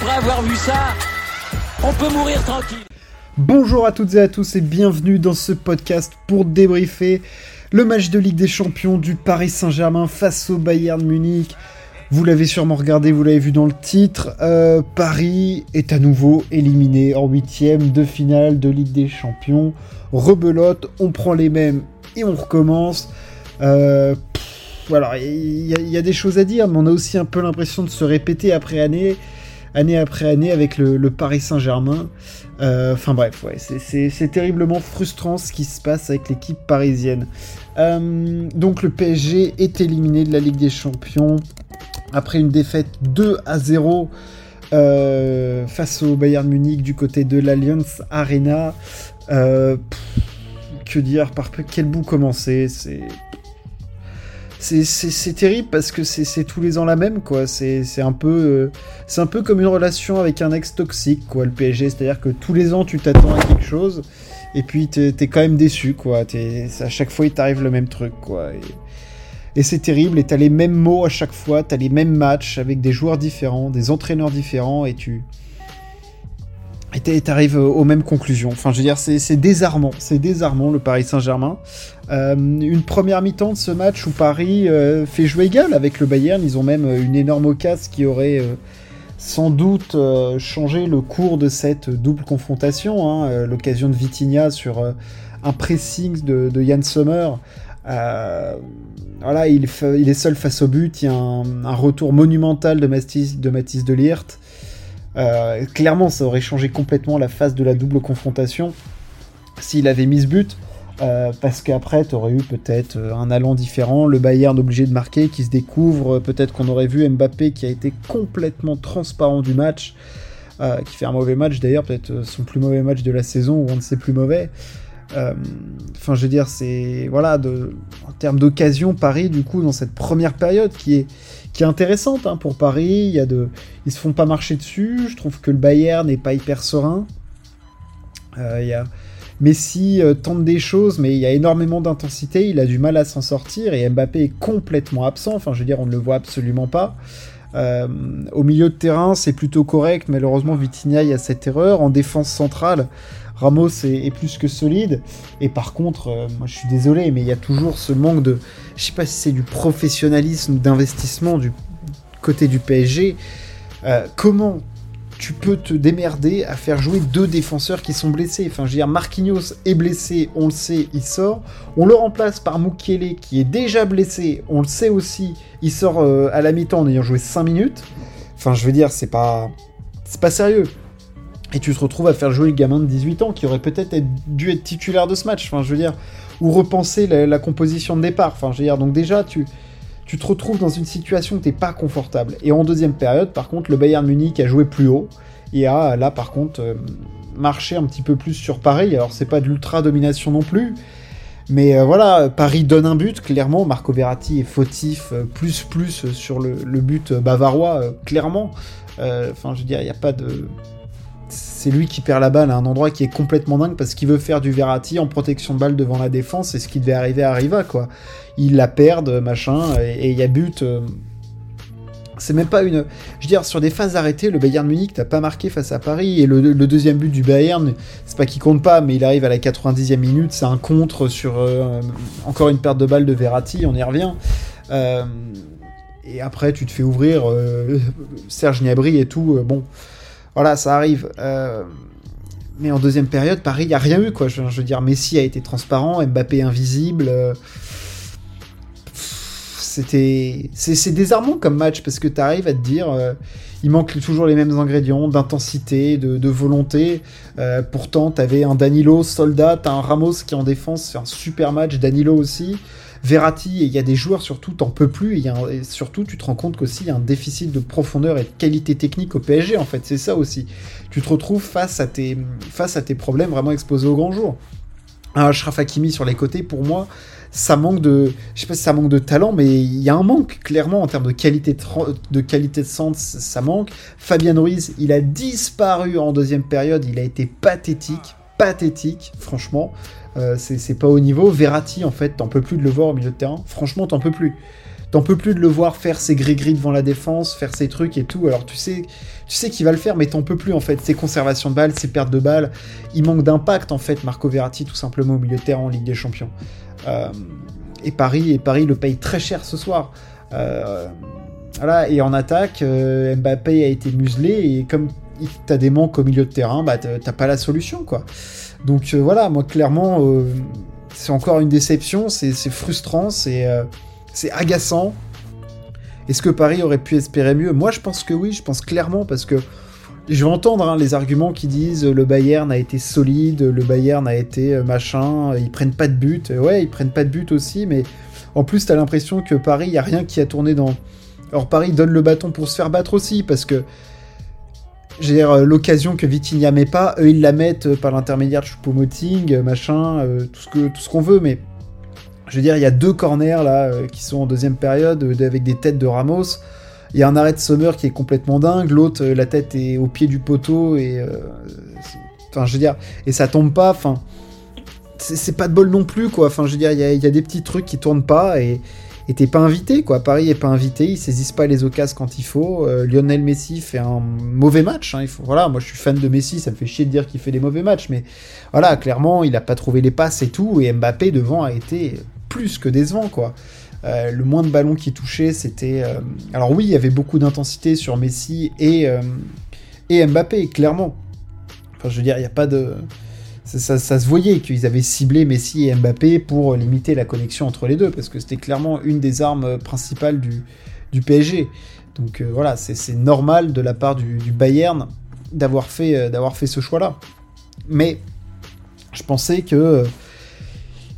après avoir vu ça, on peut mourir tranquille. Bonjour à toutes et à tous et bienvenue dans ce podcast pour débriefer le match de Ligue des Champions du Paris Saint-Germain face au Bayern Munich. Vous l'avez sûrement regardé, vous l'avez vu dans le titre. Euh, Paris est à nouveau éliminé en huitième de finale de Ligue des Champions. Rebelote, on prend les mêmes et on recommence. Euh, il y, a des choses à dire, mais on a aussi un peu l'impression de se répéter après année, année après année avec le, Paris Saint-Germain. Euh, enfin bref, ouais, c'est terriblement frustrant ce qui se passe avec l'équipe parisienne. Euh, donc le PSG est éliminé de la Ligue des Champions après une défaite 2 à 0 euh, face au Bayern Munich du côté de l'Alliance Arena. que dire, par quel bout commencer C'est c'est terrible parce que c'est tous les ans la même quoi. C'est un peu euh, c'est un peu comme une relation avec un ex toxique quoi. Le PSG, c'est-à-dire que tous les ans tu t'attends à quelque chose et puis t'es es quand même déçu quoi. à chaque fois il t'arrive le même truc quoi. Et, c'est terrible et t'as les mêmes mots à chaque fois, t'as les mêmes matchs avec des joueurs différents, des entraîneurs différents et tu et t'arrives aux mêmes conclusions. Enfin, je veux dire, c'est désarmant. C'est désarmant, le Paris Saint-Germain. Euh, une première mi-temps de ce match où Paris euh, fait jouer égal avec le Bayern. Ils ont même euh, une énorme occasion qui aurait sans doute changé le cours de cette double confrontation. Hein. L'occasion de Vitinha sur un pressing de, de Yann Sommer. voilà, il, est seul face au but. Il y a un, retour monumental de Mathis de, Mathis. Euh, clairement, ça aurait changé complètement la phase de la double confrontation s'il avait mis ce but. Euh, parce qu'après, tu aurais eu peut-être euh, un allant différent, le Bayern obligé de marquer, qui se découvre, peut-être qu'on aurait vu Mbappé qui a été complètement transparent du match, qui fait un mauvais match d'ailleurs, peut-être son plus mauvais match de la saison, ou on ne sait plus mauvais. Enfin, je veux dire, c'est. Voilà, en termes d'occasion, Paris, du coup, dans cette première période qui est, qui est intéressante hein, pour Paris. Il y a de, ils se font pas marcher dessus. Je trouve que le Bayern n'est pas hyper serein. Euh, il y a Messi euh, tente des choses, mais il y a énormément d'intensité. Il a du mal à s'en sortir et Mbappé est complètement absent. Enfin, je veux dire, on ne le voit absolument pas. Euh, au milieu de terrain, c'est plutôt correct. Malheureusement, Vitinha, il y a cette erreur. En défense centrale, Ramos est, plus que solide. Et par contre, euh, moi je suis désolé, mais il y a toujours ce manque de. Je sais pas si c'est du professionnalisme, d'investissement du côté du PSG. Euh, comment tu peux te démerder à faire jouer deux défenseurs qui sont blessés? Enfin, je veux dire, Marquinhos est blessé, on le sait, il sort. On le remplace par Mukiele qui est déjà blessé, on le sait aussi, il sort euh, à la mi-temps en ayant joué 5 minutes. Enfin, je veux dire, c'est pas. C'est pas sérieux. Et tu te retrouves à faire jouer le gamin de 18 ans qui aurait peut-être dû être titulaire de ce match, enfin je ou repenser la, composition de départ, enfin je donc déjà tu, tu te retrouves dans une situation où t'es pas confortable. Et en deuxième période, par contre, le Bayern Munich a joué plus haut, et a là par contre euh, marché un petit peu plus sur Paris, alors c'est pas de l'ultra-domination non plus, mais euh, voilà, Paris donne un but, clairement, Marco Verratti est fautif, euh, plus plus sur le, le but bavarois, clairement. Enfin, je veux dire, il n'y a pas de c'est lui qui perd la balle à un endroit qui est complètement dingue parce qu'il veut faire du Verratti en protection de balle devant la défense et ce qui devait arriver arriva quoi. Il la perd, machin, et il y a but. Euh, c'est même pas une. Je veux dire, sur des phases arrêtées, le Bayern Munich t'as pas marqué face à Paris. Et le, deuxième but du Bayern, c'est pas qu'il compte pas, mais il arrive à la 90e minute. C'est un contre sur euh, encore une perte de balle de Verratti, on y revient. Euh, et après, tu te fais ouvrir Serge Gnabry et tout. bon, voilà, ça arrive. Euh, mais en deuxième période, Paris, il n'y a rien eu, quoi. Je, veux dire, Messi a été transparent, Mbappé invisible. Euh, c'était. C'est désarmant comme match parce que tu arrives à te dire. Euh, il manque toujours les mêmes ingrédients d'intensité, de, volonté. pourtant, tu avais un Danilo soldat, tu un Ramos qui en défense fait un super match, Danilo aussi. Verratti, et il y a des joueurs surtout, t'en peux plus, et, surtout tu te rends compte qu'aussi il y a un déficit de profondeur et de qualité technique au PSG en fait, c'est ça aussi. Tu te retrouves face à tes, face à tes problèmes vraiment exposés au grand jour. Un Ashraf Hakimi sur les côtés, pour moi, ça manque de, je sais pas ça manque de talent, mais il y a un manque clairement en termes de qualité de, de qualité de centre, ça manque. Fabien Ruiz, il a disparu en deuxième période, il a été pathétique, pathétique, franchement. Euh, c'est pas au niveau. Verratti, en fait, t'en peux plus de le voir au milieu de terrain. Franchement, t'en peux plus. T'en peux plus de le voir faire ses gris-gris devant la défense, faire ses trucs et tout. Alors tu sais, tu sais qu'il va le faire, mais t'en peux plus en fait. Ses conservations de balles, ses pertes de balles, il manque d'impact en fait, Marco Verratti tout simplement au milieu de terrain en Ligue des Champions. Euh, et Paris, et Paris le paye très cher ce soir. Euh, voilà, et en attaque, euh, Mbappé a été muselé et comme t'as des manques au milieu de terrain, bah t'as pas la solution quoi. Donc voilà, moi clairement, c'est encore une déception, c'est frustrant, c'est agaçant. Est-ce que Paris aurait pu espérer mieux? Moi, je pense que oui, je pense clairement, parce que je vais entendre hein, les arguments qui disent le Bayern a été solide, le Bayern a été euh, machin, ils prennent pas de but. Ouais, ils prennent pas de but aussi, mais en plus, t'as l'impression que Paris, y a rien qui a tourné dans. Alors, Paris donne le bâton pour se faire battre aussi, parce que. J'ai euh, l'occasion que Vitinha met pas, eux ils la mettent euh, par l'intermédiaire de Choupo-Moting, machin, tout tout ce qu'on veut, mais je veux dire, il y a deux corners là euh, qui sont en deuxième période euh, avec des têtes de Ramos. Il y a un arrêt de Sommer qui est complètement dingue. L'autre, euh, la tête est au pied du poteau et enfin, je veux dire, et ça tombe pas. Enfin, c'est pas de bol non plus quoi. Enfin, je veux dire, il y, a, des petits trucs qui tournent pas et t'es pas invité quoi. Paris est pas invité, ils saisissent pas les occasions quand il faut. Lionel Messi fait un mauvais match. Hein, voilà, moi je suis fan de Messi, ça me fait chier de dire qu'il fait des mauvais matchs, mais voilà, clairement il a pas trouvé les passes et tout. Et Mbappé devant a été plus que décevant, quoi. Euh, le moins de ballons qui touchait, c'était. Euh, alors oui, il y avait beaucoup d'intensité sur Messi et, euh, et Mbappé, clairement. Enfin, je veux dire, il n'y a pas de. Ça, se voyait qu'ils avaient ciblé Messi et Mbappé pour limiter la connexion entre les deux, parce que c'était clairement une des armes principales du, du PSG. Donc voilà, c'est normal de la part du, Bayern d'avoir fait, d'avoir fait ce choix-là. Mais je pensais que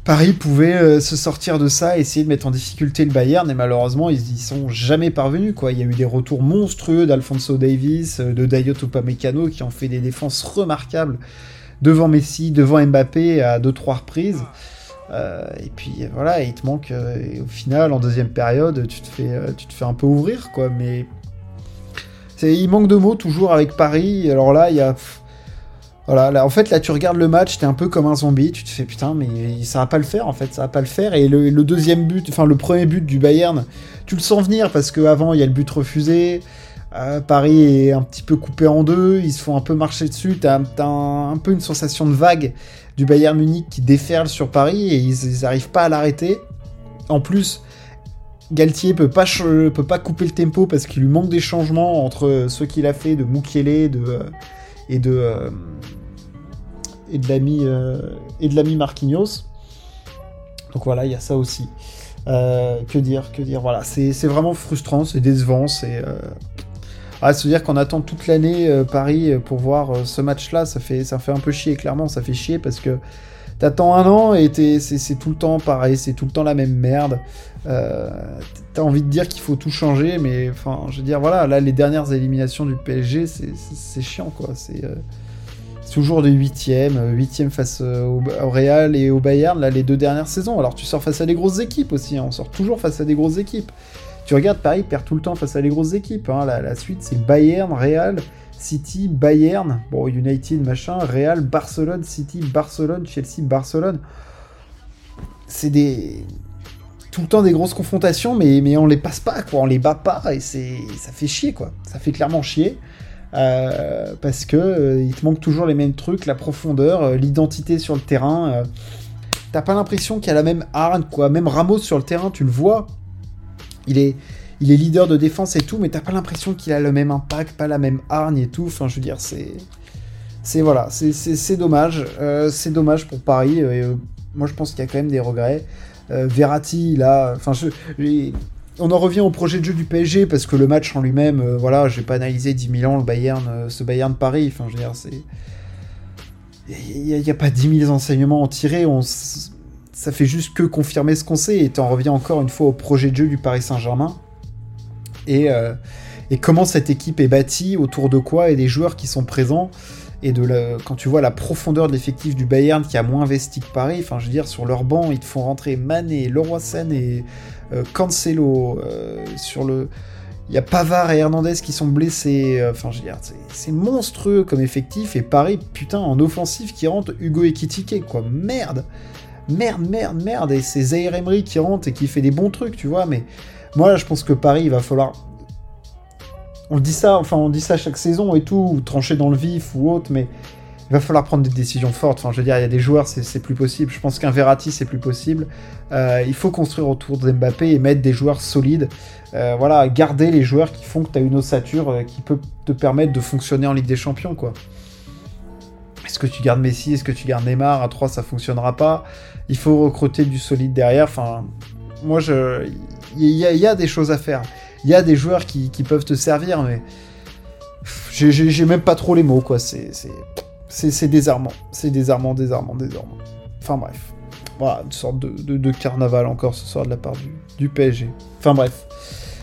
Paris pouvait euh, se sortir de ça, essayer de mettre en difficulté le Bayern, et malheureusement, ils y sont jamais parvenus. Quoi. Il y a eu des retours monstrueux d'Alfonso Davis, euh, de Dayot Upamecano, qui ont fait des défenses remarquables devant Messi, devant Mbappé à deux trois reprises. Euh, et puis voilà, il te manque. au final, en deuxième période, tu te fais, tu te fais un peu ouvrir, quoi. Mais il manque de mots toujours avec Paris. Alors là, il y a voilà, là, en fait, là, tu regardes le match, t'es un peu comme un zombie, tu te fais putain, mais ça va pas le faire, en fait, ça va pas le faire. Et le, deuxième but, enfin, le premier but du Bayern, tu le sens venir parce qu'avant, il y a le but refusé. Euh, Paris est un petit peu coupé en deux, ils se font un peu marcher dessus. T'as un, peu une sensation de vague du Bayern Munich qui déferle sur Paris et ils, arrivent pas à l'arrêter. En plus, Galtier peut pas, peut pas couper le tempo parce qu'il lui manque des changements entre ce qu'il a fait de Mukiele de, euh, et de. Euh, et de l'ami euh, et de l'ami Marquinhos. Donc voilà, il y a ça aussi. Euh, que dire, que dire, voilà, c'est vraiment frustrant, c'est décevant, c'est ah, se dire qu'on attend toute l'année Paris pour voir ce match-là, ça fait, ça fait un peu chier, clairement, ça fait chier parce que t'attends un an et c'est tout le temps pareil, c'est tout le temps la même merde. T'as envie de dire qu'il faut tout changer, mais enfin, je veux dire, voilà, là, les dernières éliminations du PSG, c'est chiant, quoi. C'est toujours des huitièmes, euh, huitièmes face euh, au, Real et au Bayern, là, les deux dernières saisons. Alors tu sors face à des grosses équipes aussi, hein. on sort toujours face à des grosses équipes. Tu regardes Paris perd tout le temps face à des grosses équipes. Hein. La, suite c'est Bayern, Real, City, Bayern, bon United machin, Real, Barcelone, City, Barcelone, Chelsea, Barcelone. C'est des tout le temps des grosses confrontations, mais, mais on les passe pas, quoi, on les bat pas, et c'est ça fait chier, quoi. Ça fait clairement chier. Euh, parce que euh, il te manque toujours les mêmes trucs, la profondeur, euh, l'identité sur le terrain. T'as pas l'impression qu'il y a la même hargne, quoi. Même Ramos sur le terrain, tu le vois. Il est, il est leader de défense et tout, mais t'as pas l'impression qu'il a le même impact, pas la même hargne et tout. Enfin, je veux dire, c'est. C'est voilà, c'est dommage. c'est dommage pour Paris. moi, je pense qu'il y a quand même des regrets. Verratti, là. Enfin, je on en revient au projet de jeu du PSG parce que le match en lui-même, euh, voilà, j'ai pas analysé 10 000 ans le Bayern, euh, ce Bayern de Paris. Enfin, je veux dire, c'est. Il n'y a, pas 10 000 enseignements en tirer. On, ça fait juste que confirmer ce qu'on sait. Et tu en reviens encore une fois au projet de jeu du Paris Saint-Germain. Et, euh, et, comment cette équipe est bâtie, autour de quoi, et des joueurs qui sont présents. Et de quand tu vois la profondeur de l'effectif du Bayern qui a moins investi que Paris, enfin je veux dire, sur leur banc, ils te font rentrer Mané, Leroy et euh, Cancelo, euh, sur le. Il y a Pavard et Hernandez qui sont blessés. Euh, enfin, je veux dire, c'est monstrueux comme effectif. Et Paris, putain, en offensive qui rentre Hugo Ekitike, quoi. Merde Merde, merde, merde. Et c'est Zaire Emery qui rentre et qui fait des bons trucs, tu vois. Mais Moi, je pense que Paris, il va falloir. On dit ça, enfin, on dit ça chaque saison et tout, ou trancher dans le vif ou autre, mais il va falloir prendre des décisions fortes. Enfin, je veux dire, il y a des joueurs, c'est plus possible. Je pense qu'un Verratti, c'est plus possible. Euh, il faut construire autour de Mbappé et mettre des joueurs solides. Euh, voilà, garder les joueurs qui font que tu as une ossature euh, qui peut te permettre de fonctionner en Ligue des Champions, quoi. Est-ce que tu gardes Messi? Est-ce que tu gardes Neymar? À 3, ça fonctionnera pas. Il faut recruter du solide derrière. Enfin, moi, je... il y, a des choses à faire. Il y a des joueurs qui, peuvent te servir, mais j'ai même pas trop les mots, quoi. C'est c'est désarmant. C'est désarmant, désarmant, désarmant. Enfin bref. Voilà, une sorte de, carnaval encore ce soir de la part du, PSG. Enfin bref.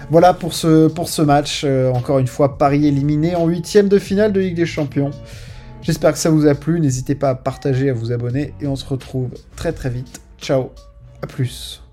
Voilà pour ce, pour ce match. Euh, encore une fois, Paris éliminé en huitième de finale de Ligue des Champions. J'espère que ça vous a plu. N'hésitez pas à partager, à vous abonner. Et on se retrouve très très vite. Ciao. À plus.